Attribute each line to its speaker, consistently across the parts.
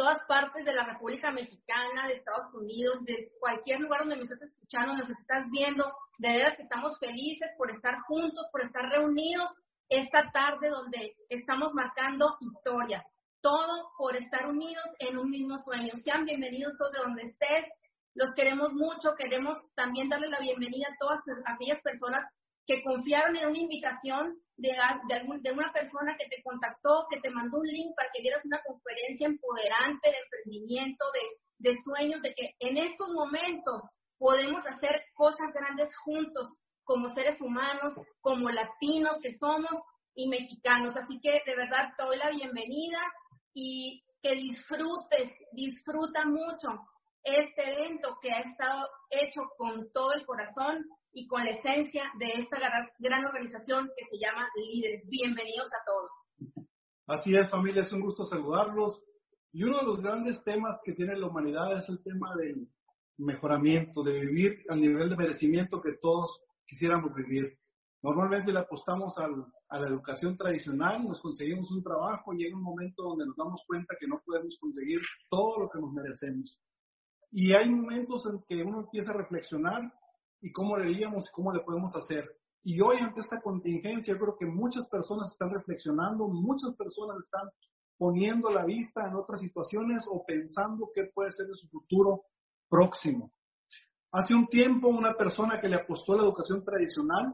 Speaker 1: todas partes de la República Mexicana, de Estados Unidos, de cualquier lugar donde me estás escuchando, nos estás viendo. De verdad que estamos felices por estar juntos, por estar reunidos esta tarde donde estamos marcando historia. Todo por estar unidos en un mismo sueño. Sean bienvenidos todos de donde estés. Los queremos mucho. Queremos también darle la bienvenida a todas aquellas personas que confiaron en una invitación de, de, una persona que te contactó, que te mandó un link para que vieras una conferencia empoderante de emprendimiento, de, de sueños, de que en estos momentos podemos hacer cosas grandes juntos como seres humanos, como latinos que somos y mexicanos. Así que de verdad te doy la bienvenida y que disfrutes, disfruta mucho este evento que ha estado hecho con todo el corazón y con la esencia de esta gran, organización que se llama Líderes. Bienvenidos a todos.
Speaker 2: Así es, familia, es un gusto saludarlos. Y uno de los grandes temas que tiene la humanidad es el tema del mejoramiento, de vivir al nivel de merecimiento que todos quisiéramos vivir. Normalmente le apostamos a la educación tradicional, nos conseguimos un trabajo y llega un momento donde nos damos cuenta que no podemos conseguir todo lo que nos merecemos. Y hay momentos en que uno empieza a reflexionar y cómo le haríamos y cómo le podemos hacer. Y hoy ante esta contingencia, creo que muchas personas están reflexionando, muchas personas están poniendo la vista en otras situaciones o pensando qué puede ser de su futuro próximo. Hace un tiempo una persona que le apostó a la educación tradicional,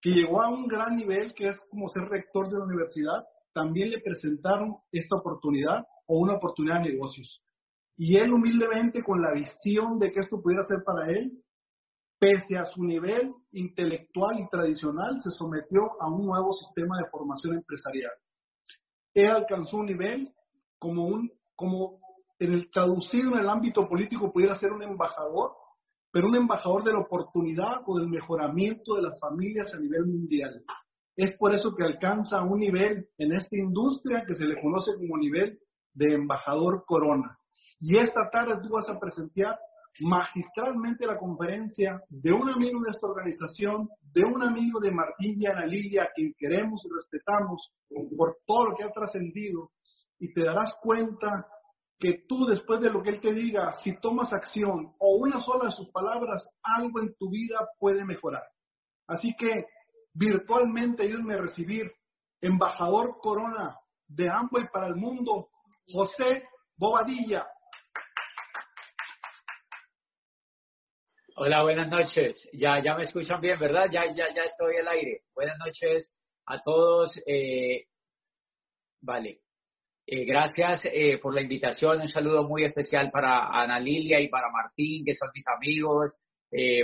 Speaker 2: que llegó a un gran nivel, que es como ser rector de la universidad, también le presentaron esta oportunidad o una oportunidad de negocios. Y él humildemente, con la visión de que esto pudiera ser para él, pese a su nivel intelectual y tradicional, se sometió a un nuevo sistema de formación empresarial. Él alcanzó un nivel como un, como en el traducido en el ámbito político pudiera ser un embajador, pero un embajador de la oportunidad o del mejoramiento de las familias a nivel mundial. Es por eso que alcanza un nivel en esta industria que se le conoce como nivel de embajador corona. Y esta tarde tú vas a presentar magistralmente la conferencia de un amigo de esta organización, de un amigo de Martín y Ana Lilia, a quien queremos y respetamos por todo lo que ha trascendido, y te darás cuenta que tú después de lo que él te diga, si tomas acción o una sola de sus palabras, algo en tu vida puede mejorar. Así que virtualmente ayúdenme a recibir embajador corona de Amway para el mundo, José Bobadilla.
Speaker 3: Hola, buenas noches. Ya, ya me escuchan bien, ¿verdad? Ya, ya, ya estoy al aire. Buenas noches a todos. Eh, vale. Eh, gracias eh, por la invitación. Un saludo muy especial para Ana Lilia y para Martín, que son mis amigos,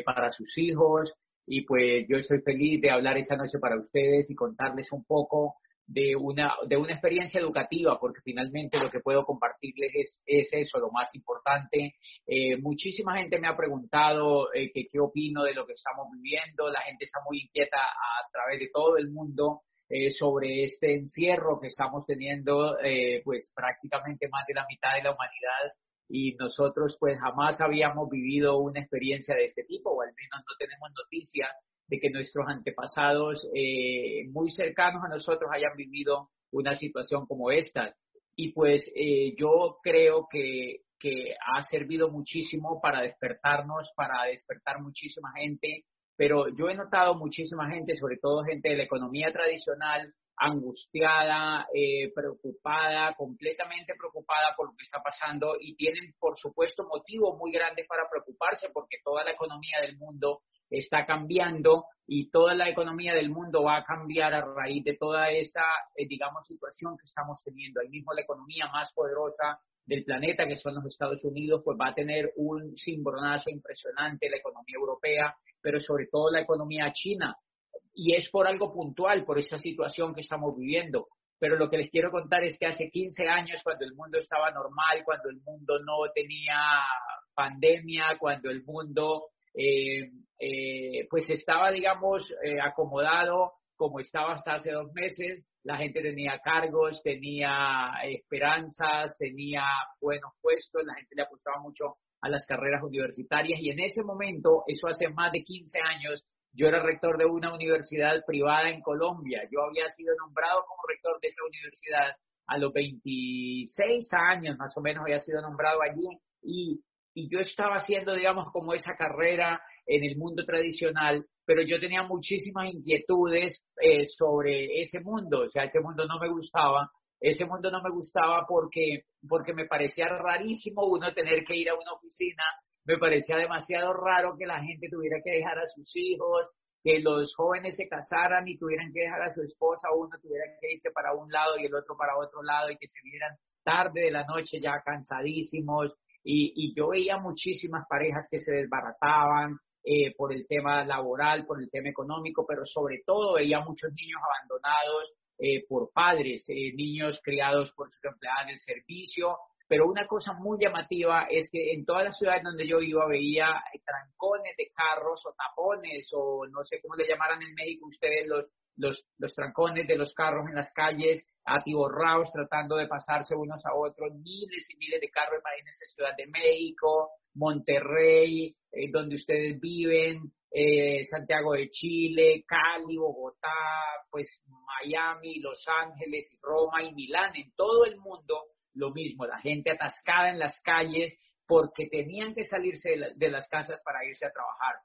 Speaker 3: para sus hijos. Y pues yo estoy feliz de hablar esta noche para ustedes y contarles un poco de una, de una experiencia educativa, porque finalmente lo que puedo compartirles es, es eso, lo más importante. Eh, muchísima gente me ha preguntado eh, qué opino de lo que estamos viviendo, la gente está muy inquieta a, través de todo el mundo eh, sobre este encierro que estamos teniendo, pues prácticamente más de la mitad de la humanidad y nosotros pues jamás habíamos vivido una experiencia de este tipo, o al menos no tenemos noticia de que nuestros antepasados eh, muy cercanos a nosotros hayan vivido una situación como esta. Y pues eh, yo creo que, que ha servido muchísimo para despertarnos, para despertar muchísima gente, pero yo he notado muchísima gente, sobre todo gente de la economía tradicional, angustiada, eh, preocupada, completamente preocupada por lo que está pasando y tienen, por supuesto, motivos muy grandes para preocuparse porque toda la economía del mundo está cambiando y toda la economía del mundo va a cambiar a raíz de toda esta, eh, digamos, situación que estamos teniendo. Ahí mismo la economía más poderosa del planeta, que son los Estados Unidos, pues va a tener un cimbronazo impresionante, la economía europea, pero sobre todo la economía china. Y es por algo puntual, por esa situación que estamos viviendo. Pero lo que les quiero contar es que hace 15 años, cuando el mundo estaba normal, cuando el mundo no tenía pandemia, cuando el mundo eh, eh, pues estaba, digamos, eh, acomodado como estaba hasta hace dos meses. La gente tenía cargos, tenía esperanzas, tenía buenos puestos, la gente le apostaba mucho a las carreras universitarias y en ese momento, eso hace más de 15 años, yo era rector de una universidad privada en Colombia. Yo había sido nombrado como rector de esa universidad a los 26 años más o menos había sido nombrado allí. Y, yo estaba haciendo, digamos, como esa carrera en el mundo tradicional, pero yo tenía muchísimas inquietudes eh, sobre ese mundo, o sea, ese mundo no me gustaba, ese mundo no me gustaba porque, porque me parecía rarísimo uno tener que ir a una oficina, me parecía demasiado raro que la gente tuviera que dejar a sus hijos, que los jóvenes se casaran y tuvieran que dejar a su esposa, uno tuviera que irse para un lado y el otro para otro lado y que se vieran tarde de la noche ya cansadísimos. Y, yo veía muchísimas parejas que se desbarataban eh, por el tema laboral, por el tema económico, pero sobre todo veía muchos niños abandonados eh, por padres, eh, niños criados por sus empleados del servicio, pero una cosa muy llamativa es que en todas las ciudades donde yo iba veía trancones de carros o tapones o no sé cómo le llamaran en México ustedes los, los, los trancones de los carros en las calles, atiborrados tratando de pasarse unos a otros, miles y miles de carros, imagínense Ciudad de México, Monterrey, eh, donde ustedes viven, eh, Santiago de Chile, Cali, Bogotá, pues Miami, Los Ángeles, Roma y Milán, en todo el mundo lo mismo, la gente atascada en las calles porque tenían que salirse de, las casas para irse a trabajar.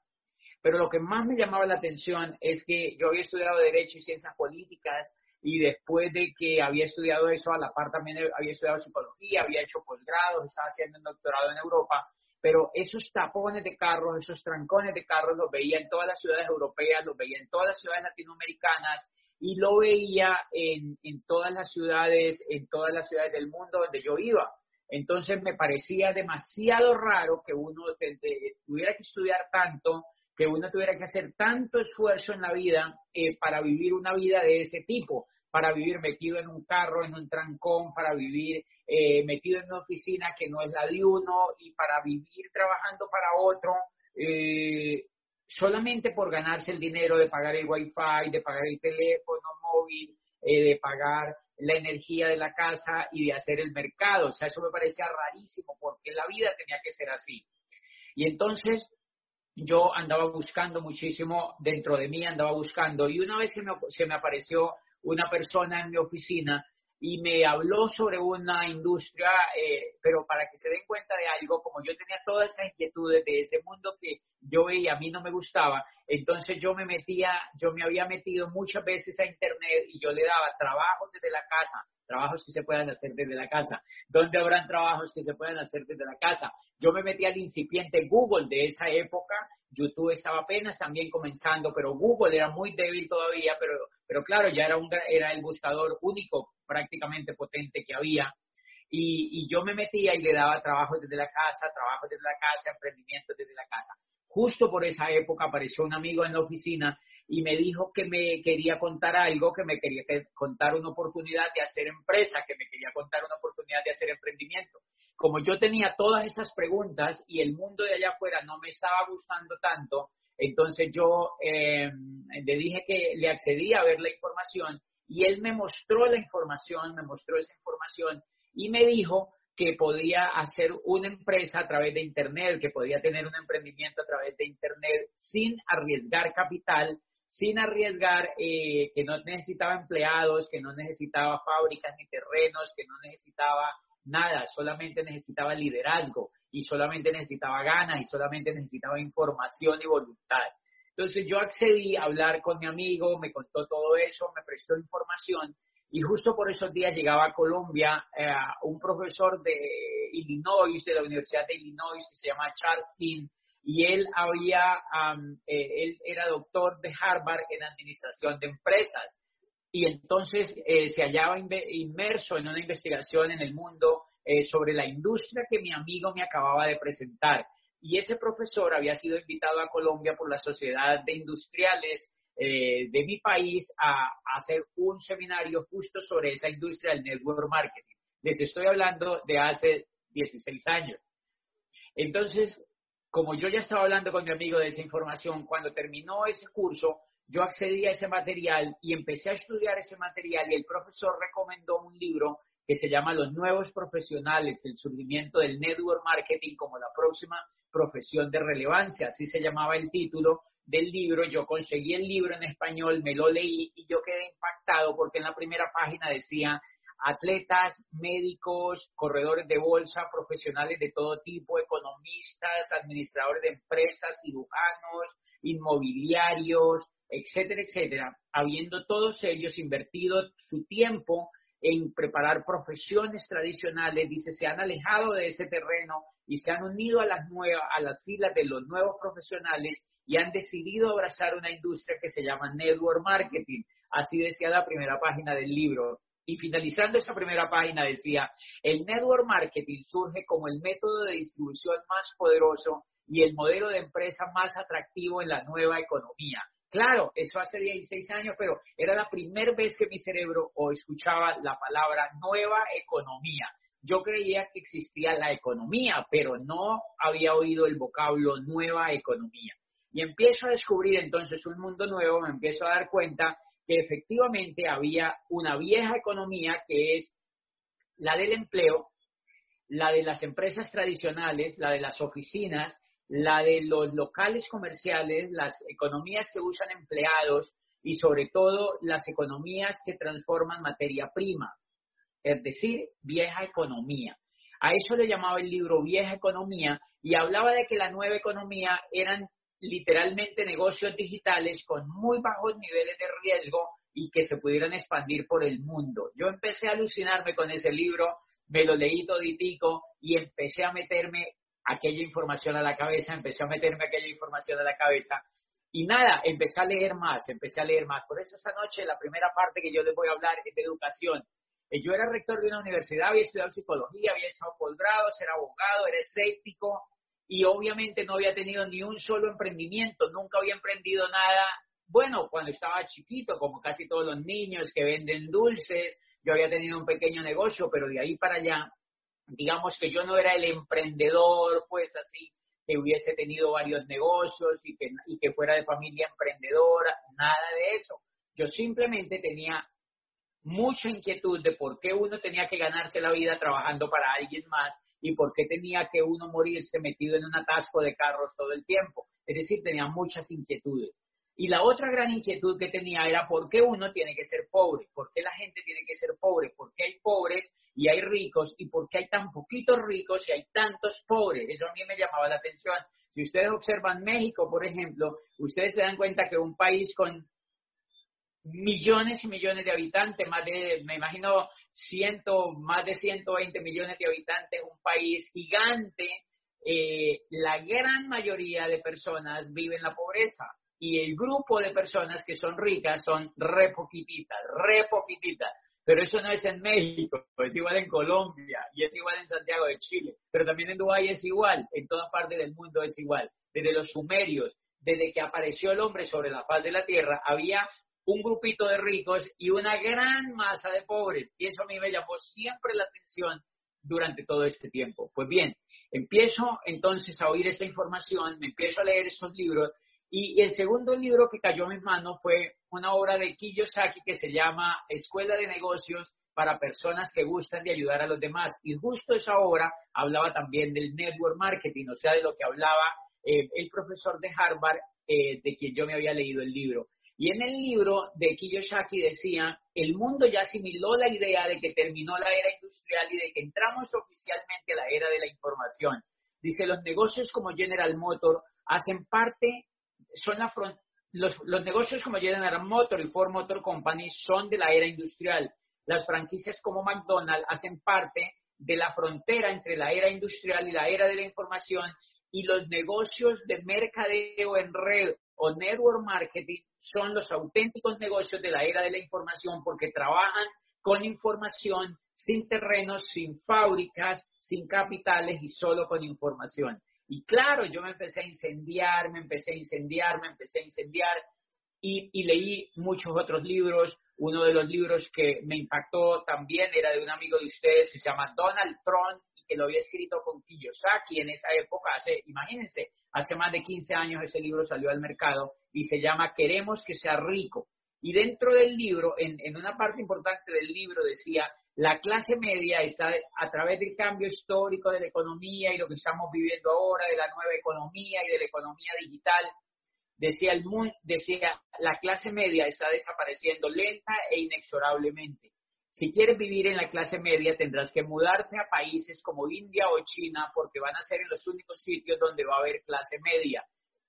Speaker 3: Pero lo que más me llamaba la atención es que yo había estudiado Derecho y Ciencias Políticas y después de que había estudiado eso, a la par también había estudiado Psicología, había hecho posgrados, estaba haciendo un doctorado en Europa, pero esos tapones de carros, esos trancones de carros los veía en todas las ciudades europeas, los veía en todas las ciudades latinoamericanas y lo veía en, en todas las ciudades, en todas las ciudades del mundo donde yo iba. Entonces me parecía demasiado raro que uno tuviera que estudiar tanto, que uno tuviera que hacer tanto esfuerzo en la vida eh, para vivir una vida de ese tipo, para vivir metido en un carro, en un trancón, para vivir eh, metido en una oficina que no es la de uno y para vivir trabajando para otro. Eh, solamente por ganarse el dinero de pagar el wifi, de pagar el teléfono móvil, eh, de pagar la energía de la casa y de hacer el mercado. O sea, eso me parecía rarísimo porque la vida tenía que ser así. Y entonces yo andaba buscando muchísimo dentro de mí, andaba buscando y una vez se se me apareció una persona en mi oficina y me habló sobre una industria, eh, pero para que se den cuenta de algo, como yo tenía todas esas inquietudes de ese mundo que yo veía, a mí no me gustaba, entonces yo me metía, yo me había metido muchas veces a internet y yo le daba trabajos desde la casa, trabajos que se puedan hacer desde la casa. ¿Dónde habrán trabajos que se puedan hacer desde la casa? Yo me metí al incipiente Google de esa época, YouTube estaba apenas también comenzando, pero Google era muy débil todavía, pero, pero claro, ya era, un, era el buscador único prácticamente potente que había. Y, y yo me metía y le daba trabajos desde la casa, trabajos desde la casa, emprendimientos desde la casa. Justo por esa época apareció un amigo en la oficina y me dijo que me quería contar algo, que me quería contar una oportunidad de hacer empresa, que me quería contar una oportunidad de hacer emprendimiento. Como yo tenía todas esas preguntas y el mundo de allá afuera no me estaba gustando tanto, entonces yo eh, le dije que le accedí a ver la información y él me mostró la información, me mostró esa información y me dijo que podía hacer una empresa a través de Internet, que podía tener un emprendimiento a través de Internet sin arriesgar capital, sin arriesgar eh, que no necesitaba empleados, que no necesitaba fábricas ni terrenos, que no necesitaba nada, solamente necesitaba liderazgo y solamente necesitaba ganas y solamente necesitaba información y voluntad. Entonces yo accedí a hablar con mi amigo, me contó todo eso, me prestó información y justo por esos días llegaba a Colombia eh, un profesor de Illinois, de la Universidad de Illinois, que se llama Charles King, y él había, eh, él era doctor de Harvard en administración de empresas. Y entonces eh, se hallaba inmerso en una investigación en el mundo sobre la industria que mi amigo me acababa de presentar. Y ese profesor había sido invitado a Colombia por la Sociedad de Industriales eh, de mi país a, hacer un seminario justo sobre esa industria del network marketing. Les estoy hablando de hace 16 años. Entonces, como yo ya estaba hablando con mi amigo de esa información, cuando terminó ese curso, yo accedí a ese material y empecé a estudiar ese material y el profesor recomendó un libro que se llama Los nuevos profesionales, el surgimiento del network marketing como la próxima profesión de relevancia, así se llamaba el título, del libro, yo conseguí el libro en español, me lo leí y yo quedé impactado porque en la primera página decía, atletas, médicos, corredores de bolsa, profesionales de todo tipo, economistas, administradores de empresas, cirujanos, inmobiliarios, etcétera, etcétera, habiendo todos ellos invertido su tiempo en preparar profesiones tradicionales, dice, se han alejado de ese terreno y se han unido a las nuevas, a las filas de los nuevos profesionales y han decidido abrazar una industria que se llama network marketing. Así decía la primera página del libro. Y finalizando esa primera página decía, el network marketing surge como el método de distribución más poderoso y el modelo de empresa más atractivo en la nueva economía. Claro, eso hace 16 años, pero era la primera vez que mi cerebro o escuchaba la palabra nueva economía. Yo creía que existía la economía, pero no había oído el vocablo nueva economía. Y empiezo a descubrir entonces un mundo nuevo, me empiezo a dar cuenta que efectivamente había una vieja economía que es la del empleo, la de las empresas tradicionales, la de las oficinas, la de los locales comerciales, las economías que usan empleados y sobre todo las economías que transforman materia prima, es decir, vieja economía. A eso le llamaba el libro Vieja Economía y hablaba de que la nueva economía eran literalmente negocios digitales con muy bajos niveles de riesgo y que se pudieran expandir por el mundo. Yo empecé a alucinarme con ese libro, me lo leí toditico y empecé a meterme aquella información a la cabeza, empecé a meterme aquella información a la cabeza y nada, empecé a leer más, empecé a leer más. Por eso esta noche la primera parte que yo les voy a hablar es de educación. Eh, yo era rector de una universidad, había estudiado psicología, había hecho posgrados, era abogado, era escéptico y obviamente no había tenido ni un solo emprendimiento, nunca había emprendido nada. Bueno, cuando estaba chiquito, como casi todos los niños que venden dulces, yo había tenido un pequeño negocio, pero de ahí para allá digamos que yo no era el emprendedor, pues así, que hubiese tenido varios negocios y que, y que fuera de familia emprendedora, nada de eso. Yo simplemente tenía mucha inquietud de por qué uno tenía que ganarse la vida trabajando para alguien más y por qué tenía que uno morirse metido en un atasco de carros todo el tiempo. Es decir, tenía muchas inquietudes. Y la otra gran inquietud que tenía era por qué uno tiene que ser pobre, por qué la gente tiene que ser pobre, por qué hay pobres y hay ricos y por qué hay tan poquitos ricos y hay tantos pobres. Eso a mí me llamaba la atención. Si ustedes observan México, por ejemplo, ustedes se dan cuenta que un país con millones y millones de habitantes, más de, me imagino, ciento, más de 120 millones de habitantes, un país gigante, eh, la gran mayoría de personas vive en la pobreza y el grupo de personas que son ricas son re poquititas, re poquititas. Pero eso no es en México, es igual en Colombia y es igual en Santiago de Chile, pero también en Dubái es igual, en toda parte del mundo es igual. Desde los sumerios, desde que apareció el hombre sobre la faz de la tierra, había un grupito de ricos y una gran masa de pobres. Y eso a mí me llamó siempre la atención durante todo este tiempo. Pues bien, empiezo entonces a oír esta información, me empiezo a leer estos libros y, el segundo libro que cayó en mis manos fue una obra de Kiyosaki que se llama Escuela de Negocios para personas que gustan de ayudar a los demás. Y justo esa obra hablaba también del network marketing, o sea, de lo que hablaba eh, el profesor de Harvard, eh, de quien yo me había leído el libro. Y en el libro de Kiyosaki decía, el mundo ya asimiló la idea de que terminó la era industrial y de que entramos oficialmente a la era de la información. Dice, los negocios como General Motors hacen parte son la los, los negocios como General Motor y Ford Motor Company son de la era industrial. Las franquicias como McDonald's hacen parte de la frontera entre la era industrial y la era de la información y los negocios de mercadeo en red o network marketing son los auténticos negocios de la era de la información porque trabajan con información, sin terrenos, sin fábricas, sin capitales y solo con información. Y claro, yo me empecé a incendiar, me empecé a incendiar, me empecé a incendiar y, leí muchos otros libros. Uno de los libros que me impactó también era de un amigo de ustedes que se llama Donald Trump y que lo había escrito con Kiyosaki en esa época, hace, imagínense, hace más de 15 años ese libro salió al mercado y se llama Queremos que sea rico. Y dentro del libro, en, en una parte importante del libro decía, la clase media está a través del cambio histórico de la economía y lo que estamos viviendo ahora, de la nueva economía y de la economía digital, decía, el decía la clase media está desapareciendo lenta e inexorablemente. Si quieres vivir en la clase media, tendrás que mudarte a países como India o China porque van a ser los únicos sitios donde va a haber clase media.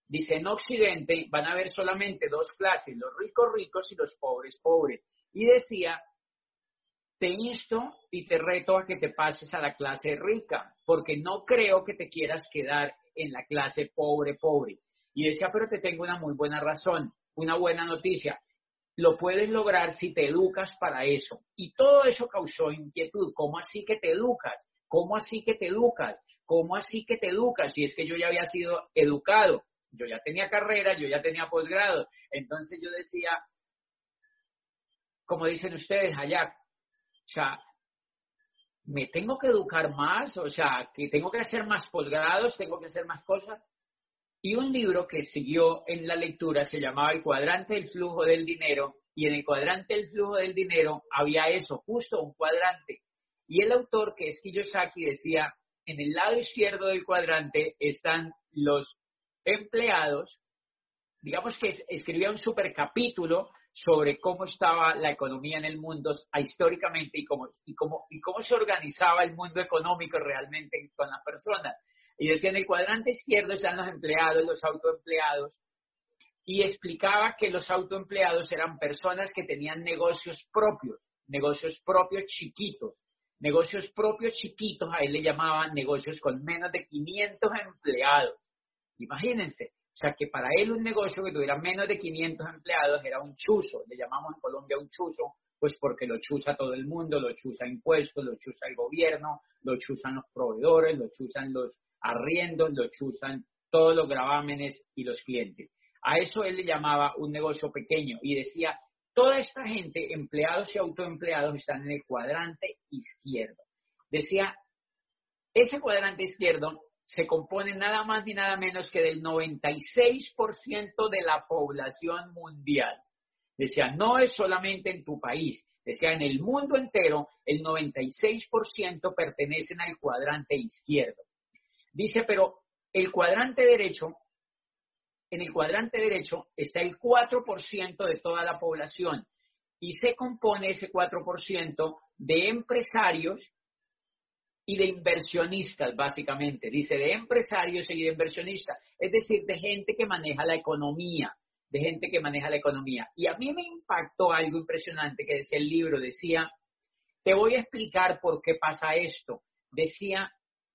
Speaker 3: Dice, en Occidente van a haber solamente dos clases, los ricos ricos y los pobres pobres. Y decía, te insto y te reto a que te pases a la clase rica, porque no creo que te quieras quedar en la clase pobre pobre. Y decía, pero te tengo una muy buena razón, una buena noticia lo puedes lograr si te educas para eso. Y todo eso causó inquietud. ¿Cómo así que te educas? ¿Cómo así que te educas? ¿Cómo así que te educas? Si es que yo ya había sido educado, yo ya tenía carrera, yo ya tenía posgrado. Entonces yo decía, como dicen ustedes allá, o sea, me tengo que educar más, o sea, que tengo que hacer más posgrados, tengo que hacer más cosas. Y un libro que siguió en la lectura se llamaba El cuadrante del flujo del dinero y en el cuadrante del flujo del dinero había eso, justo un cuadrante. Y el autor, que es Kiyosaki, decía, en el lado izquierdo del cuadrante están los empleados, digamos que escribía un super capítulo sobre cómo estaba la economía en el mundo históricamente y cómo, y cómo, y cómo se organizaba el mundo económico realmente con las personas. Y decía, en el cuadrante izquierdo están los empleados, los autoempleados, y explicaba que los autoempleados eran personas que tenían negocios propios, negocios propios chiquitos, negocios propios chiquitos, a él le llamaban negocios con menos de 500 empleados. Imagínense, o sea que para él un negocio que tuviera menos de 500 empleados era un chuzo, le llamamos en Colombia un chuzo, pues porque lo chuza todo el mundo, lo chuza impuestos, lo chuza el gobierno, lo chuzan los proveedores, lo chuzan los arriendos, lo chuzan todos los gravámenes y los clientes. A eso él le llamaba un negocio pequeño y decía, toda esta gente, empleados y autoempleados, están en el cuadrante izquierdo. Decía, ese cuadrante izquierdo se compone nada más ni nada menos que del 96% de la población mundial. Decía, no es solamente en tu país, decía, en el mundo entero el 96% pertenecen al cuadrante izquierdo. Dice, pero el cuadrante derecho, en el cuadrante derecho está el 4% de toda la población y se compone ese 4% de empresarios y de inversionistas, básicamente. Dice de empresarios y de inversionistas, es decir, de gente que maneja la economía, de gente que maneja la economía. Y a mí me impactó algo impresionante que decía el libro, decía, te voy a explicar por qué pasa esto. Decía,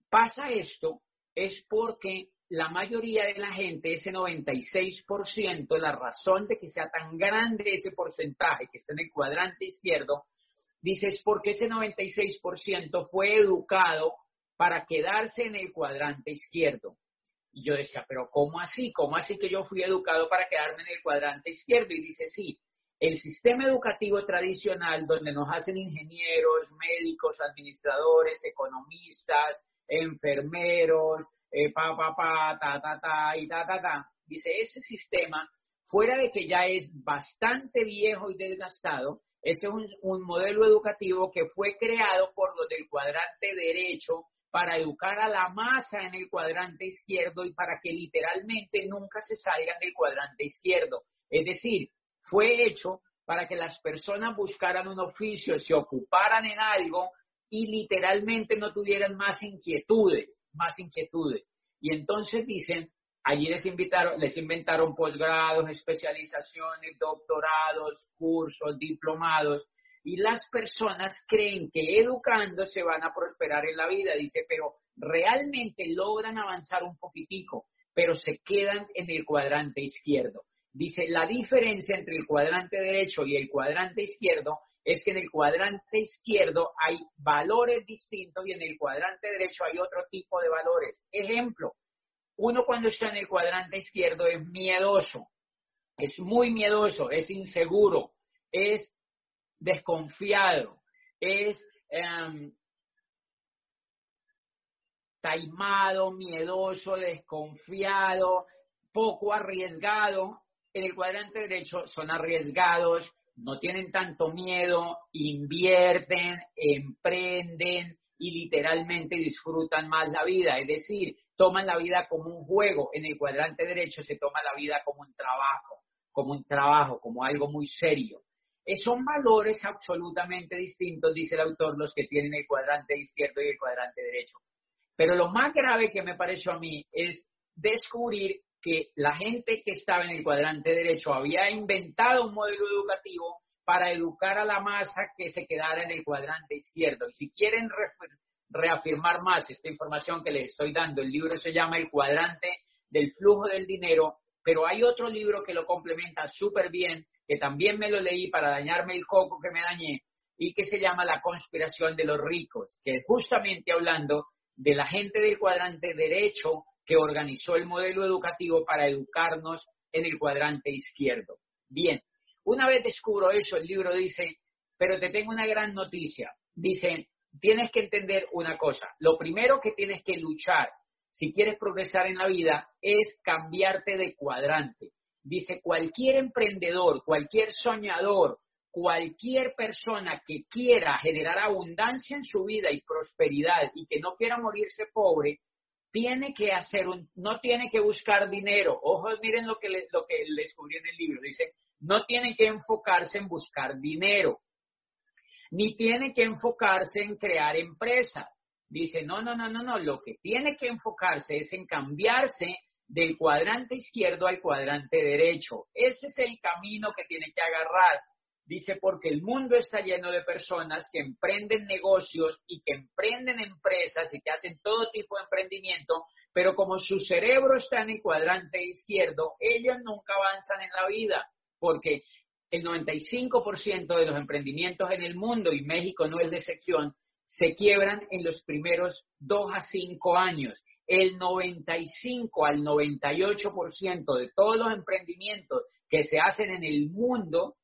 Speaker 3: pasa esto es porque la mayoría de la gente, ese 96%, la razón de que sea tan grande ese porcentaje que está en el cuadrante izquierdo, dice es porque ese 96% fue educado para quedarse en el cuadrante izquierdo. Y yo decía, pero ¿cómo así? ¿Cómo así que yo fui educado para quedarme en el cuadrante izquierdo? Y dice, sí, el sistema educativo tradicional donde nos hacen ingenieros, médicos, administradores, economistas, enfermeros, eh, pa, pa, pa, ta, ta, ta, y ta, ta, ta. Dice, ese sistema, fuera de que ya es bastante viejo y desgastado, este es un, un modelo educativo que fue creado por los del cuadrante derecho para educar a la masa en el cuadrante izquierdo y para que literalmente nunca se salgan del cuadrante izquierdo. Es decir, fue hecho para que las personas buscaran un oficio, se ocuparan en algo y literalmente no tuvieran más inquietudes, más inquietudes. Y entonces dicen, allí les, invitaron, les inventaron posgrados, especializaciones, doctorados, cursos, diplomados, y las personas creen que educando se van a prosperar en la vida. Dice, pero realmente logran avanzar un poquitico, pero se quedan en el cuadrante izquierdo. Dice, la diferencia entre el cuadrante derecho y el cuadrante izquierdo es que en el cuadrante izquierdo hay valores distintos y en el cuadrante derecho hay otro tipo de valores. Ejemplo, uno cuando está en el cuadrante izquierdo es miedoso, es muy miedoso, es inseguro, es desconfiado, es em, taimado, miedoso, desconfiado, poco arriesgado. En el cuadrante derecho son arriesgados, no tienen tanto miedo, invierten, emprenden y literalmente disfrutan más la vida. Es decir, toman la vida como un juego. En el cuadrante derecho se toma la vida como un trabajo, como un trabajo, como algo muy serio. Eh, son valores absolutamente distintos, dice el autor, los que tienen el cuadrante izquierdo y el cuadrante derecho. Pero lo más grave que me pareció a mí es descubrir que la gente que estaba en el cuadrante derecho había inventado un modelo educativo para educar a la masa que se quedara en el cuadrante izquierdo. Y si quieren reafirmar más esta información que les estoy dando, el libro se llama El cuadrante del flujo del dinero, pero hay otro libro que lo complementa súper bien, que también me lo leí para dañarme el coco que me dañé, y que se llama La conspiración de los ricos, que es justamente hablando de la gente del cuadrante derecho que organizó el modelo educativo para educarnos en el cuadrante izquierdo. Bien, una vez descubro eso, el libro dice, pero te tengo una gran noticia. Dice, tienes que entender una cosa. Lo primero que tienes que luchar si quieres progresar en la vida es cambiarte de cuadrante. Dice, cualquier emprendedor, cualquier soñador, cualquier persona que quiera generar abundancia en su vida y prosperidad y que no quiera morirse pobre, tiene que hacer un, no tiene que buscar dinero. Ojo, miren lo que le, lo que en el libro. Dice, no tiene que enfocarse en buscar dinero, ni tiene que enfocarse en crear empresas. Dice, no, no, no, no, no, lo que tiene que enfocarse es en cambiarse del cuadrante izquierdo al cuadrante derecho. Ese es el camino que tiene que agarrar. Dice, porque el mundo está lleno de personas que emprenden negocios y que emprenden empresas y que hacen todo tipo de emprendimiento, pero como su cerebro está en el cuadrante izquierdo, ellos nunca avanzan en la vida, porque el 95% de los emprendimientos en el mundo, y México no es de excepción, se quiebran en los primeros dos a cinco años. El 95 al 98% de todos los emprendimientos que se hacen en el mundo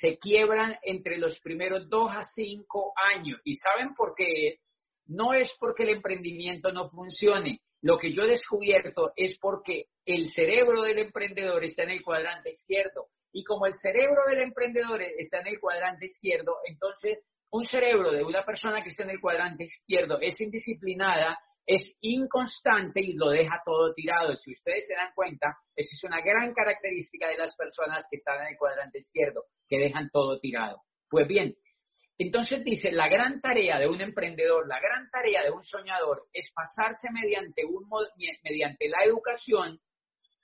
Speaker 3: se quiebran entre los primeros dos a cinco años. ¿Y saben por qué? No es porque el emprendimiento no funcione. Lo que yo he descubierto es porque el cerebro del emprendedor está en el cuadrante izquierdo. Y como el cerebro del emprendedor está en el cuadrante izquierdo, entonces un cerebro de una persona que está en el cuadrante izquierdo es indisciplinada, es inconstante y lo deja todo tirado. Si ustedes se dan cuenta, esa es una gran característica de las personas que están en el cuadrante izquierdo, que dejan todo tirado. Pues bien, entonces dice, la gran tarea de un emprendedor, la gran tarea de un soñador es pasarse mediante, un, mediante la educación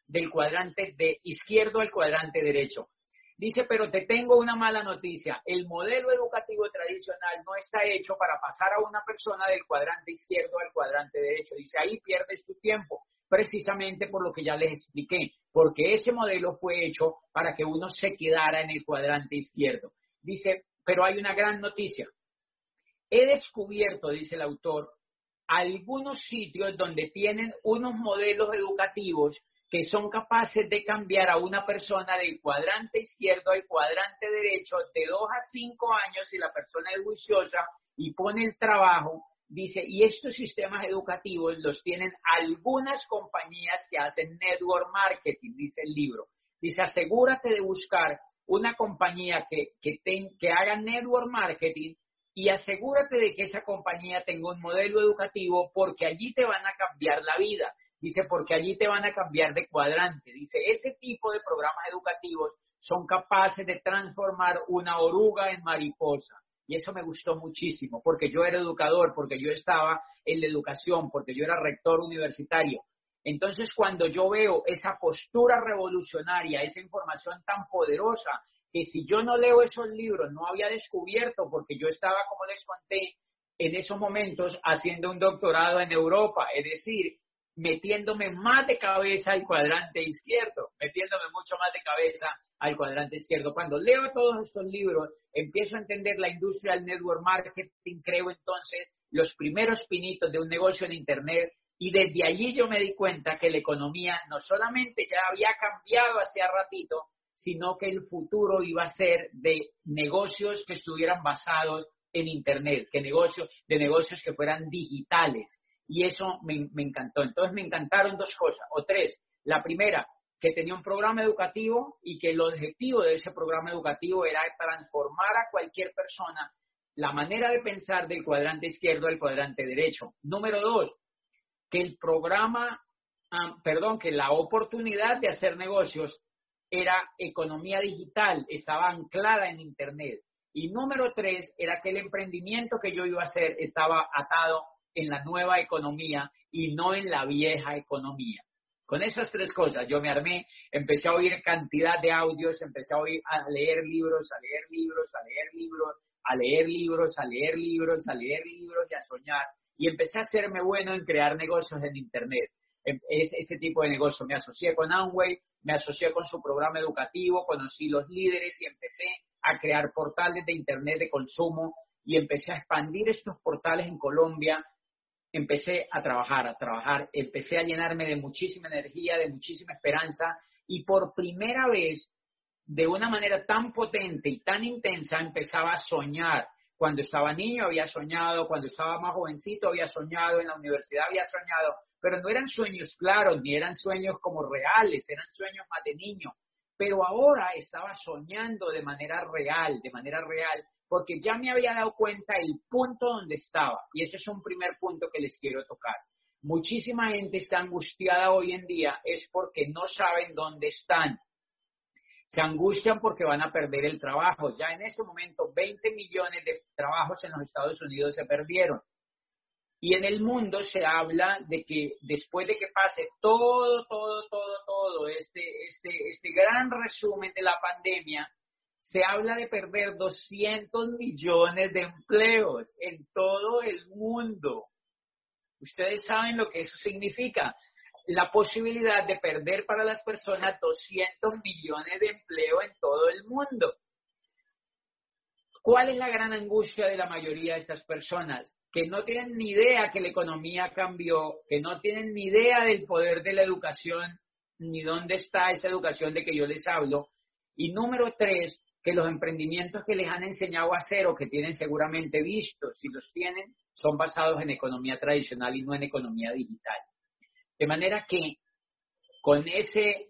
Speaker 3: del cuadrante de izquierdo al cuadrante derecho. Dice, pero te tengo una mala noticia. El modelo educativo tradicional no está hecho para pasar a una persona del cuadrante izquierdo al cuadrante derecho. Dice, ahí pierdes tu tiempo, precisamente por lo que ya les expliqué, porque ese modelo fue hecho para que uno se quedara en el cuadrante izquierdo. Dice, pero hay una gran noticia. He descubierto, dice el autor, algunos sitios donde tienen unos modelos educativos que son capaces de cambiar a una persona del cuadrante izquierdo al cuadrante derecho de dos a cinco años si la persona es juiciosa y pone el trabajo, dice, y estos sistemas educativos los tienen algunas compañías que hacen network marketing, dice el libro. Dice, asegúrate de buscar una compañía que, que, que haga network marketing y asegúrate de que esa compañía tenga un modelo educativo porque allí te van a cambiar la vida. Dice, porque allí te van a cambiar de cuadrante. Dice, ese tipo de programas educativos son capaces de transformar una oruga en mariposa. Y eso me gustó muchísimo, porque yo era educador, porque yo estaba en la educación, porque yo era rector universitario. Entonces, cuando yo veo esa postura revolucionaria, esa información tan poderosa, que si yo no leo esos libros no había descubierto, porque yo estaba, como les conté, en esos momentos haciendo un doctorado en Europa, es decir, metiéndome más de cabeza al cuadrante izquierdo, metiéndome mucho más de cabeza al cuadrante izquierdo. Cuando leo todos estos libros, empiezo a entender la industria del network marketing, creo entonces los primeros pinitos de un negocio en Internet y desde allí yo me di cuenta que la economía no solamente ya había cambiado hace ratito, sino que el futuro iba a ser de negocios que estuvieran basados en Internet, que negocios, de negocios que fueran digitales y eso me, encantó. Entonces me encantaron dos cosas, o tres. La primera, que tenía un programa educativo y que el objetivo de ese programa educativo era transformar a cualquier persona la manera de pensar del cuadrante izquierdo al cuadrante derecho. Número dos, que el programa, ah, perdón, que la oportunidad de hacer negocios era economía digital, estaba anclada en Internet. Y número tres era que el emprendimiento que yo iba a hacer estaba atado en la nueva economía y no en la vieja economía. Con esas tres cosas yo me armé, empecé a oír cantidad de audios, empecé a, oír, a leer libros, a leer libros, a leer libros, a leer libros, a leer libros, a leer libros y a soñar. Y empecé a hacerme bueno en crear negocios en Internet. Em, es ese tipo de negocio. Me asocié con Amway, me asocié con su programa educativo, conocí los líderes y empecé a crear portales de Internet de consumo y empecé a expandir estos portales en Colombia. Empecé a trabajar, a trabajar, empecé a llenarme de muchísima energía, de muchísima esperanza y por primera vez, de una manera tan potente y tan intensa, empezaba a soñar. Cuando estaba niño había soñado, cuando estaba más jovencito había soñado, en la universidad había soñado, pero no eran sueños claros, ni eran sueños como reales, eran sueños más de niño. Pero ahora estaba soñando de manera real, de manera real, porque ya me había dado cuenta el punto donde estaba. Y ese es un primer punto que les quiero tocar. Muchísima gente está angustiada hoy en día es porque no saben dónde están. Se angustian porque van a perder el trabajo. Ya en ese momento 20 millones de trabajos en los Estados Unidos se perdieron. Y en el mundo se habla de que después de que pase todo, todo, todo, todo este, este, este gran resumen de la pandemia, se habla de perder 200 millones de empleos en todo el mundo. Ustedes saben lo que eso significa. La posibilidad de perder para las personas 200 millones de empleo en todo el mundo. ¿Cuál es la gran angustia de la mayoría de estas personas? que no tienen ni idea que la economía cambió, que no tienen ni idea del poder de la educación, ni dónde está esa educación de que yo les hablo. Y número tres, que los emprendimientos que les han enseñado a hacer o que tienen seguramente vistos, si los tienen, son basados en economía tradicional y no en economía digital. De manera que con ese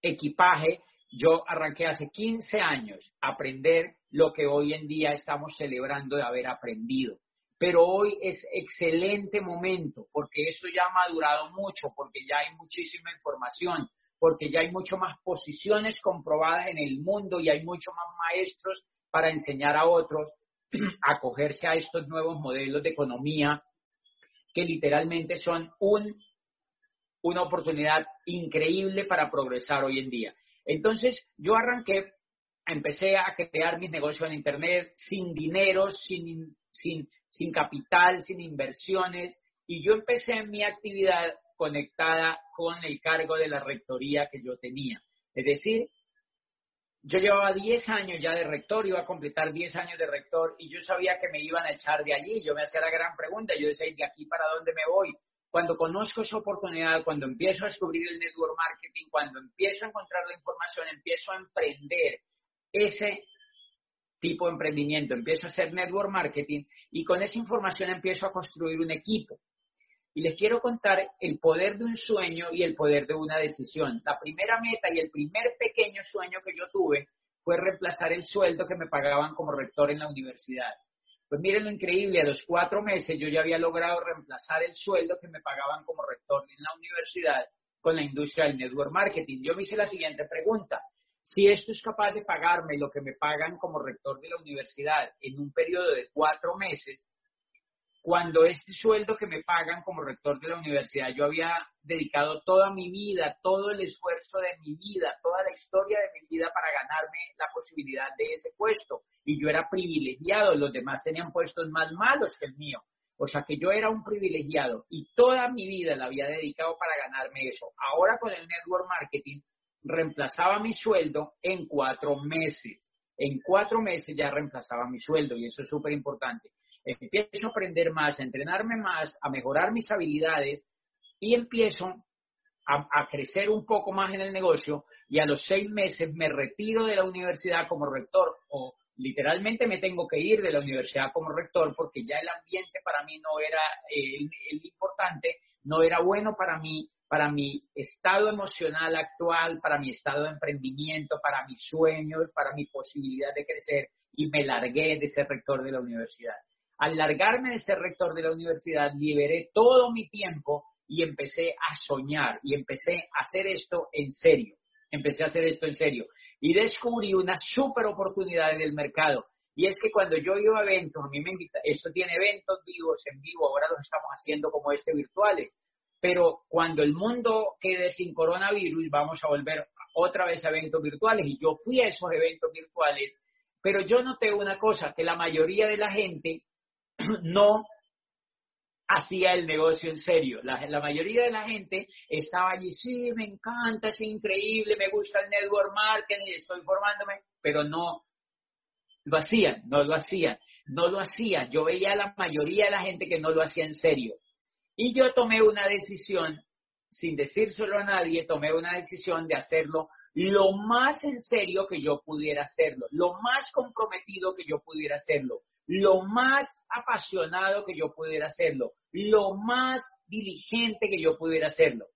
Speaker 3: equipaje yo arranqué hace 15 años a aprender lo que hoy en día estamos celebrando de haber aprendido pero hoy es excelente momento porque eso ya ha madurado mucho, porque ya hay muchísima información, porque ya hay mucho más posiciones comprobadas en el mundo y hay mucho más maestros para enseñar a otros a acogerse a estos nuevos modelos de economía que literalmente son un, una oportunidad increíble para progresar hoy en día. Entonces, yo arranqué, empecé a crear mis negocios en Internet sin dinero, sin, sin, sin capital, sin inversiones, y yo empecé mi actividad conectada con el cargo de la rectoría que yo tenía. Es decir, yo llevaba 10 años ya de rector, iba a completar 10 años de rector y yo sabía que me iban a echar de allí. Yo me hacía la gran pregunta, yo decía, ¿de aquí para dónde me voy? Cuando conozco esa oportunidad, cuando empiezo a descubrir el network marketing, cuando empiezo a encontrar la información, empiezo a emprender ese tipo de emprendimiento, empiezo a hacer network marketing y con esa información empiezo a construir un equipo. Y les quiero contar el poder de un sueño y el poder de una decisión. La primera meta y el primer pequeño sueño que yo tuve fue reemplazar el sueldo que me pagaban como rector en la universidad. Pues miren lo increíble, a los cuatro meses yo ya había logrado reemplazar el sueldo que me pagaban como rector en la universidad con la industria del network marketing. Yo me hice la siguiente pregunta. Si esto es capaz de pagarme lo que me pagan como rector de la universidad en un periodo de cuatro meses, cuando este sueldo que me pagan como rector de la universidad, yo había dedicado toda mi vida, todo el esfuerzo de mi vida, toda la historia de mi vida para ganarme la posibilidad de ese puesto. Y yo era privilegiado, los demás tenían puestos más malos que el mío. O sea que yo era un privilegiado y toda mi vida la había dedicado para ganarme eso. Ahora con el network marketing reemplazaba mi sueldo en cuatro meses. En cuatro meses ya reemplazaba mi sueldo y eso es súper importante. Empiezo a aprender más, a entrenarme más, a mejorar mis habilidades y empiezo a, crecer un poco más en el negocio y a los seis meses me retiro de la universidad como rector o literalmente me tengo que ir de la universidad como rector porque ya el ambiente para mí no era eh, el, el importante, no era bueno para mí para mi estado emocional actual, para mi estado de emprendimiento, para mis sueños, para mi posibilidad de crecer y me largué de ser rector de la universidad. Al largarme de ser rector de la universidad, liberé todo mi tiempo y empecé a soñar y empecé a hacer esto en serio. empecé a hacer esto en serio y descubrí una súper oportunidad en el mercado. Y es que cuando yo iba a eventos, a mí me invita, esto tiene eventos vivos, en vivo, ahora los estamos haciendo como este virtuales. Pero cuando el mundo quede sin coronavirus, vamos a volver otra vez a eventos virtuales. Y yo fui a esos eventos virtuales, pero yo noté una cosa, que la mayoría de la gente no hacía el negocio en serio. La, mayoría de la gente estaba allí, sí, me encanta, es increíble, me gusta el network marketing, estoy formándome, pero no lo hacían, no lo hacían, no lo hacían. Yo veía a la mayoría de la gente que no lo hacía en serio. Y yo tomé una decisión, sin decírselo a nadie, tomé una decisión de hacerlo lo más en serio que yo pudiera hacerlo, lo más comprometido que yo pudiera hacerlo, lo más apasionado que yo pudiera hacerlo, lo más diligente que yo pudiera hacerlo.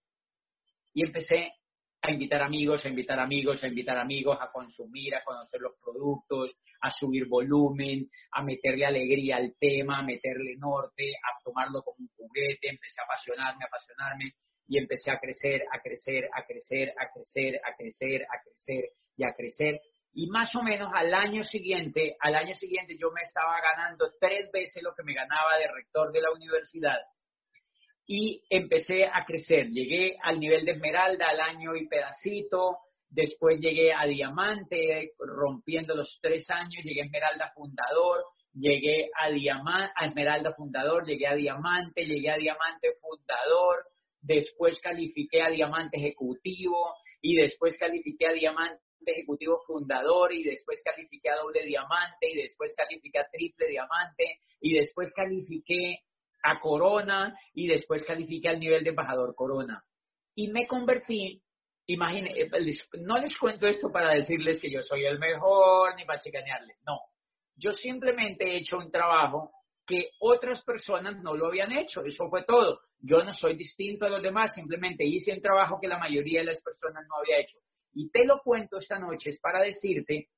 Speaker 3: Y empecé a invitar amigos, a invitar amigos, a invitar amigos a consumir, a conocer los productos, a subir volumen, a meterle alegría al tema, a meterle norte, a tomarlo como un juguete, empecé a apasionarme, a apasionarme y empecé a crecer, a crecer, a crecer, a crecer, a crecer, a crecer y a crecer. Y más o menos al año siguiente, al año siguiente yo me estaba ganando tres veces lo que me ganaba de rector de la universidad y empecé a crecer. Llegué al nivel de esmeralda al año y pedacito, después llegué a diamante, rompiendo los tres años, llegué a esmeralda fundador, llegué a, diamante, a esmeralda fundador, llegué a diamante, llegué a diamante fundador, después califiqué a diamante ejecutivo y después califiqué a diamante ejecutivo fundador y después califiqué a doble diamante y después califiqué a triple diamante y después califiqué a Corona y después califiqué al nivel de embajador Corona. Y me convertí, imagínense, eh, no les cuento esto para decirles que yo soy el mejor ni para chicanearles, no. Yo simplemente he hecho un trabajo que otras personas no lo habían hecho, eso fue todo. Yo no soy distinto a los demás, simplemente hice un trabajo que la mayoría de las personas no había hecho. Y te lo cuento esta noche es para decirte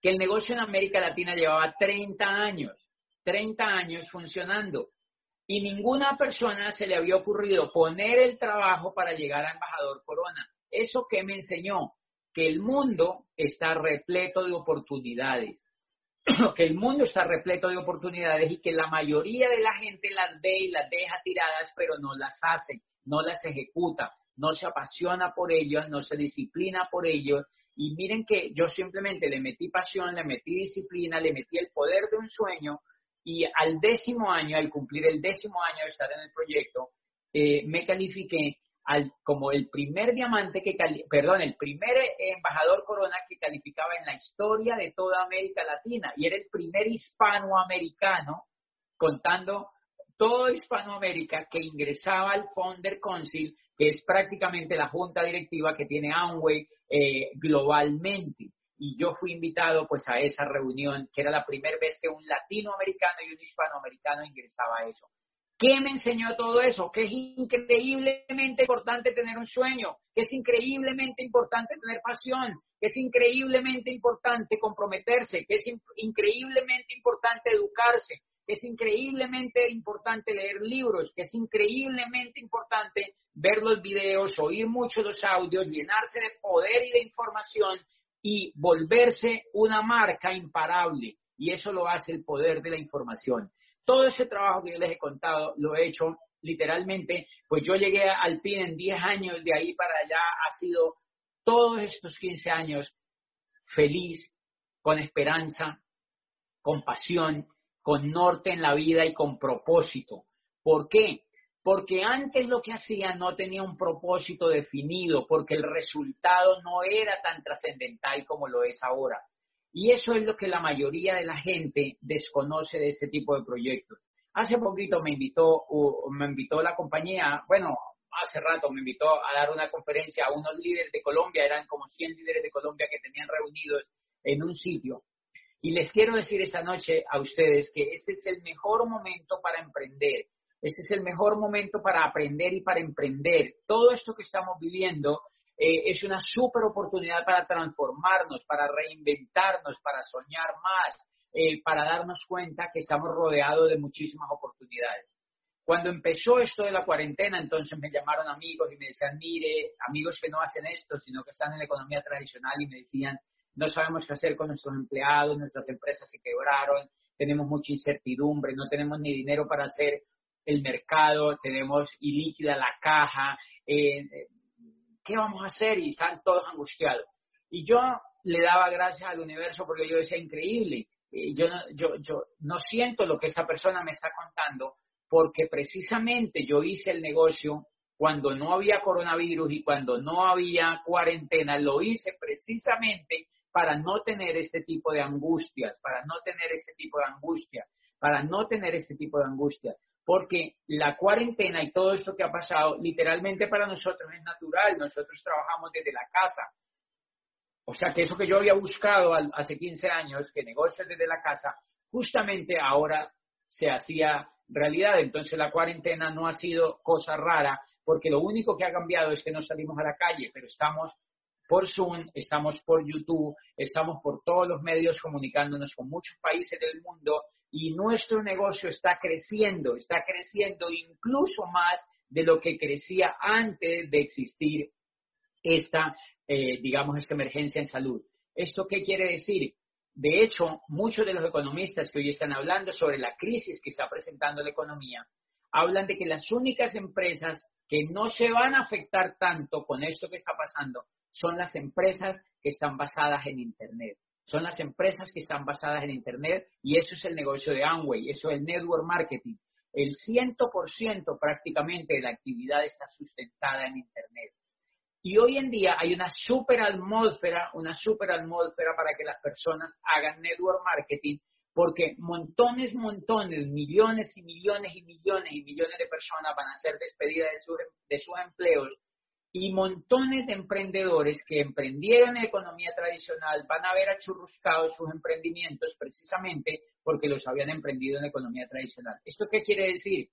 Speaker 3: que el negocio en América Latina llevaba 30 años, 30 años funcionando y ninguna persona se le había ocurrido poner el trabajo para llegar a embajador Corona. ¿Eso qué me enseñó? Que el mundo está repleto de oportunidades. que el mundo está repleto de oportunidades y que la mayoría de la gente las ve y las deja tiradas, pero no las hace, no las ejecuta, no se apasiona por ellas, no se disciplina por ellos. Y miren que yo simplemente le metí pasión, le metí disciplina, le metí el poder de un sueño y al décimo año, al cumplir el décimo año de estar en el proyecto, eh, me califiqué al, como el primer diamante que, perdón, el primer embajador corona que calificaba en la historia de toda América Latina y era el primer hispanoamericano, contando todo Hispanoamérica, que ingresaba al Founder Council, que es prácticamente la junta directiva que tiene Amway eh, globalmente y yo fui invitado pues a esa reunión, que era la primera vez que un latinoamericano y un hispanoamericano ingresaba a eso. ¿Qué me enseñó todo eso? Que es increíblemente importante tener un sueño, que es increíblemente importante tener pasión, que es increíblemente importante comprometerse, que es increíblemente importante educarse, que es increíblemente importante leer libros, que es increíblemente importante ver los videos, oír mucho los audios, llenarse de poder y de información y volverse una marca imparable. Y eso lo hace el poder de la información. Todo ese trabajo que yo les he contado lo he hecho literalmente, pues yo llegué al PIN en 10 años, de ahí para allá ha sido todos estos 15 años feliz, con esperanza, con pasión, con norte en la vida y con propósito. ¿Por qué? porque antes lo que hacía no tenía un propósito definido, porque el resultado no era tan trascendental como lo es ahora. Y eso es lo que la mayoría de la gente desconoce de este tipo de proyectos. Hace poquito me invitó, me invitó la compañía, bueno, hace rato me invitó a dar una conferencia a unos líderes de Colombia, eran como 100 líderes de Colombia que tenían reunidos en un sitio. Y les quiero decir esta noche a ustedes que este es el mejor momento para emprender este es el mejor momento para aprender y para emprender. Todo esto que estamos viviendo eh, es una súper oportunidad para transformarnos, para reinventarnos, para soñar más, eh, para darnos cuenta que estamos rodeados de muchísimas oportunidades. Cuando empezó esto de la cuarentena, entonces me llamaron amigos y me decían, mire, amigos que no hacen esto, sino que están en la economía tradicional y me decían, no sabemos qué hacer con nuestros empleados, nuestras empresas se quebraron, tenemos mucha incertidumbre, no tenemos ni dinero para hacer el mercado, tenemos ilíquida la caja, eh, ¿qué vamos a hacer? Y están todos angustiados. Y yo le daba gracias al universo porque yo decía, increíble, eh, yo, yo, yo no siento lo que esta persona me está contando porque precisamente yo hice el negocio cuando no había coronavirus y cuando no había cuarentena, lo hice precisamente para no tener este tipo de angustias, para no tener este tipo de angustia, para no tener este tipo de angustia. Porque la cuarentena y todo esto que ha pasado, literalmente para nosotros es natural. Nosotros trabajamos desde la casa. O sea que eso que yo había buscado hace 15 años, que negocios desde la casa, justamente ahora se hacía realidad. Entonces la cuarentena no ha sido cosa rara, porque lo único que ha cambiado es que no salimos a la calle, pero estamos por Zoom, estamos por YouTube, estamos por todos los medios comunicándonos con muchos países del mundo y nuestro negocio está creciendo, está creciendo incluso más de lo que crecía antes de existir esta, eh, digamos, esta emergencia en salud. ¿Esto qué quiere decir? De hecho, muchos de los economistas que hoy están hablando sobre la crisis que está presentando la economía, hablan de que las únicas empresas que no se van a afectar tanto con esto que está pasando son las empresas que están basadas en Internet. Son las empresas que están basadas en Internet y eso es el negocio de Amway, eso es el network marketing. El 100% prácticamente de la actividad está sustentada en Internet. Y hoy en día hay una super atmósfera, una super atmósfera para que las personas hagan network marketing, porque montones, montones, millones y millones y millones y millones de personas van a ser despedidas de, de sus empleos y montones de emprendedores que emprendieron en economía tradicional van a ver achurruscado sus emprendimientos precisamente porque los habían emprendido en economía tradicional. ¿Esto qué quiere decir?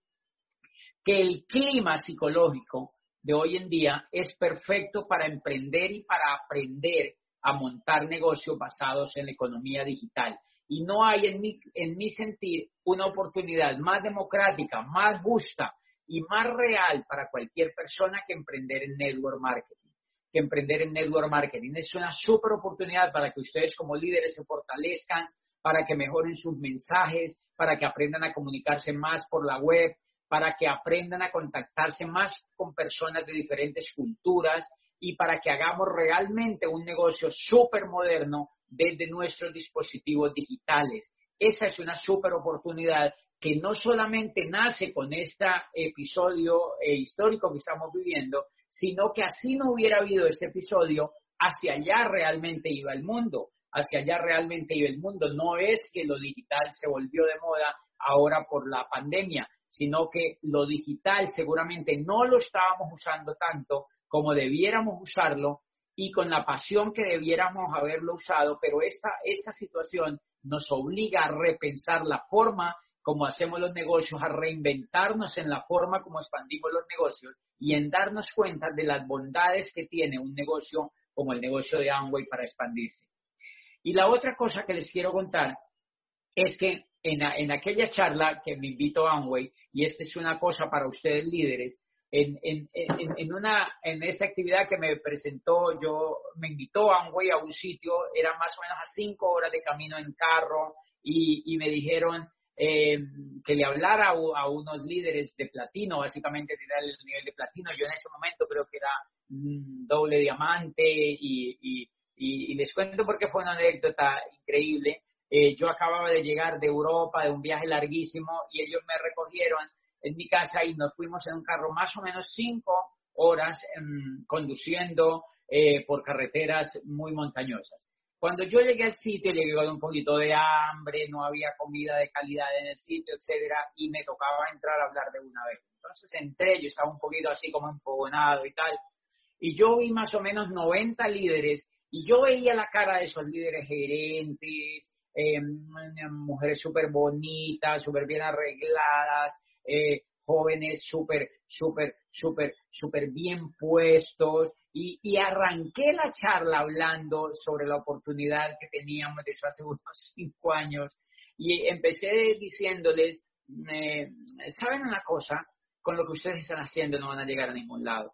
Speaker 3: Que el clima psicológico de hoy en día es perfecto para emprender y para aprender a montar negocios basados en la economía digital. Y no hay en mi, en mi sentir una oportunidad más democrática, más justa, y más real para cualquier persona que emprender en network marketing. Que emprender en network marketing es una super oportunidad para que ustedes como líderes se fortalezcan, para que mejoren sus mensajes, para que aprendan a comunicarse más por la web, para que aprendan a contactarse más con personas de diferentes culturas y para que hagamos realmente un negocio súper moderno desde nuestros dispositivos digitales. Esa es una súper oportunidad que no solamente nace con este episodio eh, histórico que estamos viviendo, sino que así no hubiera habido este episodio, hacia allá realmente iba el mundo, hacia allá realmente iba el mundo. No es que lo digital se volvió de moda ahora por la pandemia, sino que lo digital seguramente no lo estábamos usando tanto como debiéramos usarlo y con la pasión que debiéramos haberlo usado, pero esta, esta situación nos obliga a repensar la forma como hacemos los negocios, a reinventarnos en la forma como expandimos los negocios y en darnos cuenta de las bondades que tiene un negocio como el negocio de Amway para expandirse. Y la otra cosa que les quiero contar es que en, aquella charla que me invitó Amway, y esta es una cosa para ustedes líderes, en, en, una, en esa actividad que me presentó, yo me invitó Amway a un sitio, era más o menos a cinco horas de camino en carro, y, y me dijeron, eh, que le hablara a, unos líderes de platino, básicamente era el nivel de platino. Yo en ese momento creo que era doble diamante y, les cuento porque fue una anécdota increíble. Eh, yo acababa de llegar de Europa, de un viaje larguísimo, y ellos me recogieron en mi casa y nos fuimos en un carro más o menos cinco horas em, conduciendo eh, por carreteras muy montañosas. Cuando yo llegué al sitio, llegué con un poquito de hambre, no había comida de calidad en el sitio, etcétera, y me tocaba entrar a hablar de una vez. Entonces entré, yo estaba un poquito así como enfogonado y tal, y yo vi más o menos 90 líderes, y yo veía la cara de esos líderes gerentes, eh, mujeres súper bonitas, súper bien arregladas, eh, jóvenes súper, súper, súper, súper bien puestos y, arranqué la charla hablando sobre la oportunidad que teníamos de eso hace unos cinco años y empecé diciéndoles eh, ¿saben una cosa? Con lo que ustedes están haciendo no van a llegar a ningún lado.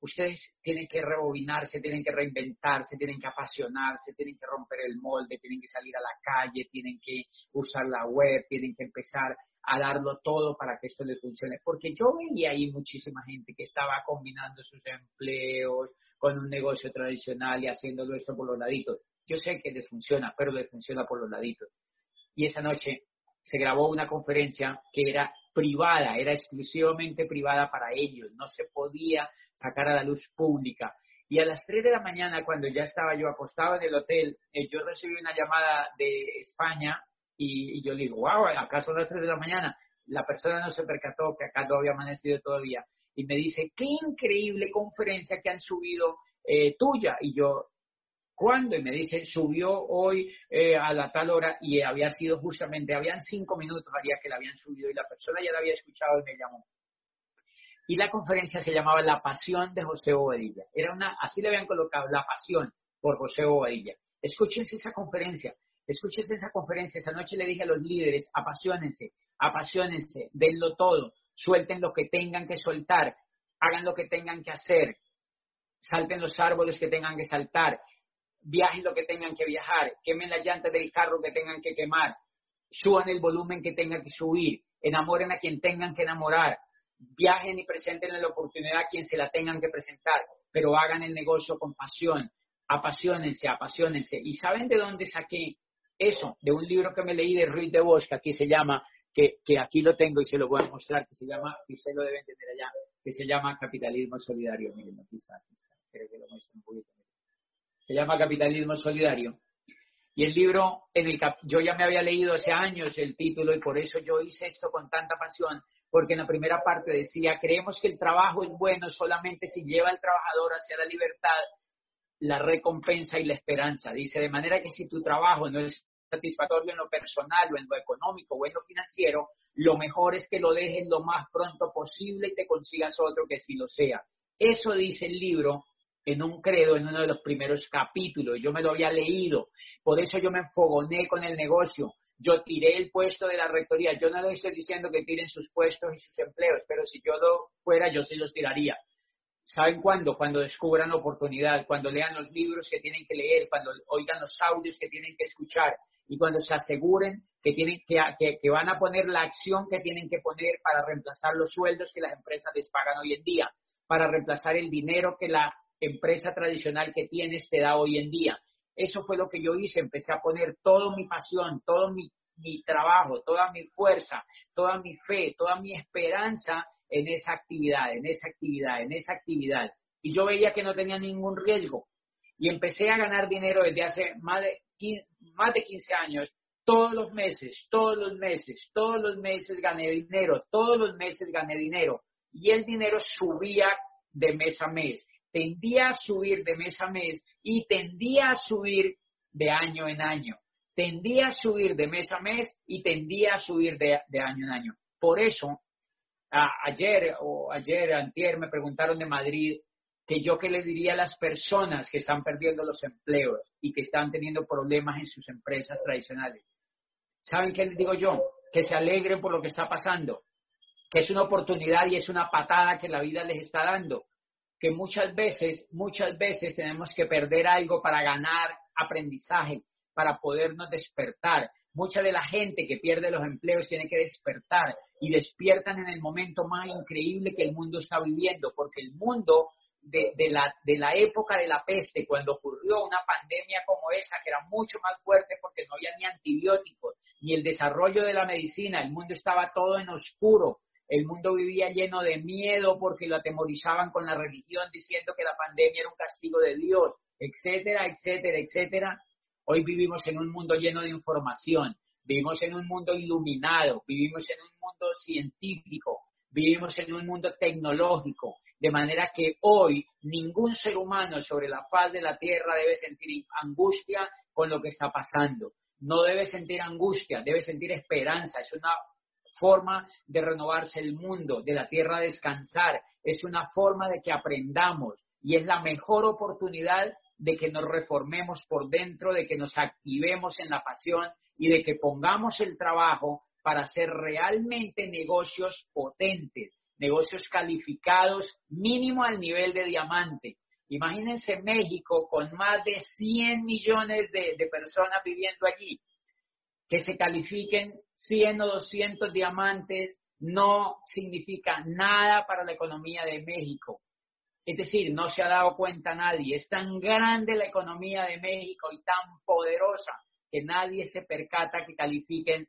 Speaker 3: Ustedes tienen que rebobinarse, tienen que reinventarse, tienen que apasionarse, tienen que romper el molde, tienen que salir a la calle, tienen que usar la web, tienen que empezar a darlo todo para que esto les funcione. Porque yo veía ahí muchísima gente que estaba combinando sus empleos con un negocio tradicional y haciéndolo esto por los laditos. Yo sé que les funciona, pero les funciona por los laditos. Y esa noche se grabó una conferencia que era privada, era exclusivamente privada para ellos, no se podía sacar a la luz pública. Y a las 3 de la mañana, cuando ya estaba yo acostado en el hotel, eh, yo recibí una llamada de España y, yo digo, wow, acá son las 3 de la mañana. La persona no se percató que acá no había amanecido todavía. Y me dice, qué increíble conferencia que han subido eh, tuya. Y yo, ¿Cuándo? Y me dice, subió hoy eh, a la tal hora y había sido justamente, habían cinco minutos, haría que la habían subido y la persona ya la había escuchado y me llamó. Y la conferencia se llamaba La Pasión de José Bobadilla. Era una, así le habían colocado, La Pasión por José Bobadilla. Escúchense esa conferencia, escúchense esa conferencia. Esa noche le dije a los líderes, apasionense, apasionense, denlo todo, suelten lo que tengan que soltar, hagan lo que tengan que hacer, salten los árboles que tengan que saltar, viajen lo que tengan que viajar, quemen las llantas del carro que tengan que quemar, suban el volumen que tengan que subir, enamoren a quien tengan que enamorar, viajen y presenten la oportunidad a quien se la tengan que presentar, pero hagan el negocio con pasión, apasionense, apasionense. ¿Y saben de dónde saqué eso? De un libro que me leí de Ruiz de Bosch, que aquí se llama, que, que aquí lo tengo y se lo voy a mostrar, que se llama, y se lo deben tener allá, que se llama Capitalismo Solidario. Miren, aquí está, creo que lo muestro un poquito se llama Capitalismo Solidario. Y el libro, en el yo ya me había leído hace años el título y por eso yo hice esto con tanta pasión, porque en la primera parte decía, creemos que el trabajo es bueno solamente si lleva al trabajador hacia la libertad, la recompensa y la esperanza. Dice, de manera que si tu trabajo no es satisfactorio en lo personal o en lo económico o en lo financiero, lo mejor es que lo dejes lo más pronto posible y te consigas otro que sí lo sea. Eso dice el libro en un credo en uno de los primeros capítulos. Yo me lo había leído. Por eso yo me enfogoné con el negocio. Yo tiré el puesto de la rectoría. Yo no les estoy diciendo que tiren sus puestos y sus empleos, pero si yo lo fuera, yo sí los tiraría. ¿Saben cuándo? Cuando descubran oportunidad, cuando lean los libros que tienen que leer, cuando oigan los audios que tienen que escuchar y cuando se aseguren que, tienen, que, que van a poner la acción que tienen que poner para reemplazar los sueldos que las empresas les pagan hoy en día, para reemplazar el dinero que la empresa tradicional que tienes te da hoy en día. Eso fue lo que yo hice, empecé a poner toda mi pasión, todo mi, trabajo, toda mi fuerza, toda mi fe, toda mi esperanza en esa actividad, en esa actividad, en esa actividad. Y yo veía que no tenía ningún riesgo. Y empecé a ganar dinero desde hace más de 15, más de 15 años, todos los meses, todos los meses, todos los meses gané dinero, todos los meses gané dinero. Y el dinero subía de mes a mes tendía a subir de mes a mes y tendía a subir de año en año. Tendía a subir de mes a mes y tendía a subir de, año en año. Por eso, ayer o ayer, antier, me preguntaron de Madrid que yo qué le diría a las personas que están perdiendo los empleos y que están teniendo problemas en sus empresas tradicionales. ¿Saben qué les digo yo? Que se alegren por lo que está pasando, que es una oportunidad y es una patada que la vida les está dando que muchas veces, muchas veces tenemos que perder algo para ganar aprendizaje, para podernos despertar. Mucha de la gente que pierde los empleos tiene que despertar y despiertan en el momento más increíble que el mundo está viviendo, porque el mundo de, la, de la época de la peste, cuando ocurrió una pandemia como esa, que era mucho más fuerte porque no había ni antibióticos, ni el desarrollo de la medicina, el mundo estaba todo en oscuro, el mundo vivía lleno de miedo porque lo atemorizaban con la religión diciendo que la pandemia era un castigo de Dios, etcétera, etcétera, etcétera. Hoy vivimos en un mundo lleno de información, vivimos en un mundo iluminado, vivimos en un mundo científico, vivimos en un mundo tecnológico, de manera que hoy ningún ser humano sobre la faz de la tierra debe sentir angustia con lo que está pasando. No debe sentir angustia, debe sentir esperanza. Es una forma de renovarse el mundo, de la tierra descansar, es una forma de que aprendamos y es la mejor oportunidad de que nos reformemos por dentro, de que nos activemos en la pasión y de que pongamos el trabajo para hacer realmente negocios potentes, negocios calificados mínimo al nivel de diamante. Imagínense México con más de 100 millones de, personas viviendo allí, que se califiquen 100 o 200 diamantes no significa nada para la economía de México. Es decir, no se ha dado cuenta nadie. Es tan grande la economía de México y tan poderosa que nadie se percata que califiquen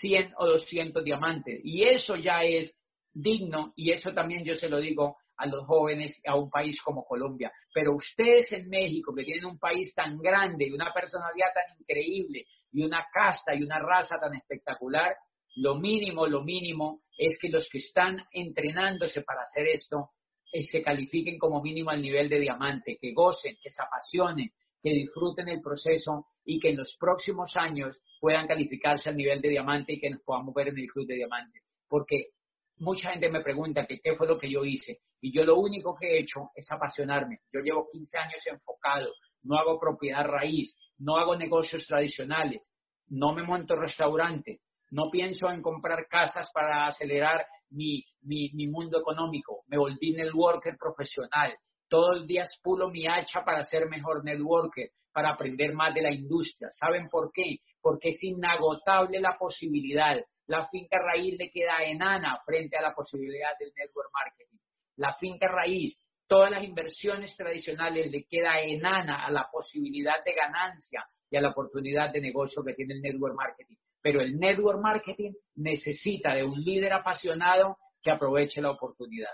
Speaker 3: 100 o 200 diamantes. Y eso ya es digno y eso también yo se lo digo a los jóvenes a un país como Colombia. Pero ustedes en México, que tienen un país tan grande y una personalidad tan increíble y una casta y una raza tan espectacular, lo mínimo, lo mínimo es que los que están entrenándose para hacer esto eh, se califiquen como mínimo al nivel de diamante, que gocen, que se apasionen, que disfruten el proceso y que en los próximos años puedan calificarse al nivel de diamante y que nos podamos ver en el club de diamante. Porque mucha gente me pregunta que qué fue lo que yo hice. Y yo lo único que he hecho es apasionarme. Yo llevo 15 años enfocado, no hago propiedad raíz, no hago negocios tradicionales, no me monto restaurantes, no pienso en comprar casas para acelerar mi, mi, mundo económico, me volví networker profesional, todos los días pulo mi hacha para ser mejor networker, para aprender más de la industria. ¿Saben por qué? Porque es inagotable la posibilidad. La finca raíz le queda enana frente a la posibilidad del network marketing. La finca raíz, todas las inversiones tradicionales le queda enana a la posibilidad de ganancia y a la oportunidad de negocio que tiene el network marketing. Pero el network marketing necesita de un líder apasionado que aproveche la oportunidad.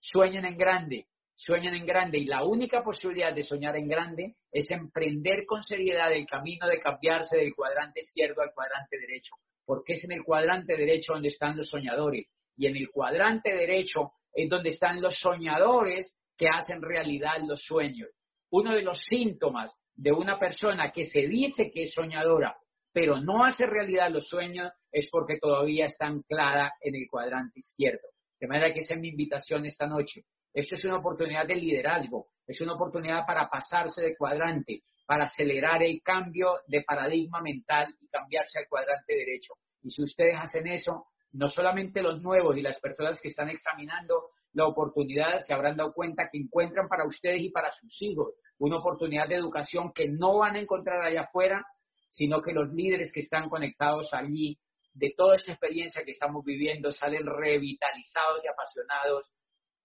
Speaker 3: Sueñen en grande, sueñan en grande y la única posibilidad de soñar en grande es emprender con seriedad el camino de cambiarse del cuadrante izquierdo al cuadrante derecho, porque es en el cuadrante derecho donde están los soñadores y en el cuadrante derecho es donde están los soñadores que hacen realidad los sueños. Uno de los síntomas de una persona que se dice que es soñadora, pero no hace realidad los sueños, es porque todavía está anclada en el cuadrante izquierdo. De manera que esa es mi invitación esta noche. Esto es una oportunidad de liderazgo, es una oportunidad para pasarse de cuadrante, para acelerar el cambio de paradigma mental y cambiarse al cuadrante derecho. Y si ustedes hacen eso, no solamente los nuevos y las personas que están examinando la oportunidad se habrán dado cuenta que encuentran para ustedes y para sus hijos una oportunidad de educación que no van a encontrar allá afuera, sino que los líderes que están conectados allí, de toda esta experiencia que estamos viviendo, salen revitalizados y apasionados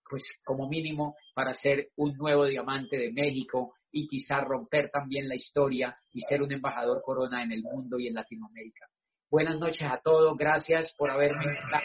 Speaker 3: pues como mínimo para ser un nuevo diamante de México y quizá romper también la historia y ser un embajador corona en el mundo y en Latinoamérica. Buenas noches a todos, gracias por haberme invitado.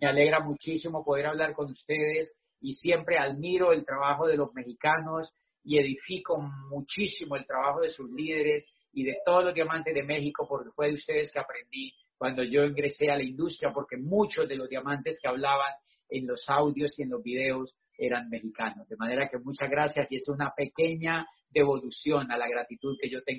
Speaker 3: Me alegra muchísimo poder hablar con ustedes y siempre admiro el trabajo de los mexicanos y edifico muchísimo el trabajo de sus líderes y de todos los diamantes de México porque fue de ustedes que aprendí cuando yo ingresé a la industria, porque muchos de los diamantes que hablaban en los audios y en los videos eran mexicanos. De manera que muchas gracias y es una pequeña devolución a la gratitud que yo tengo.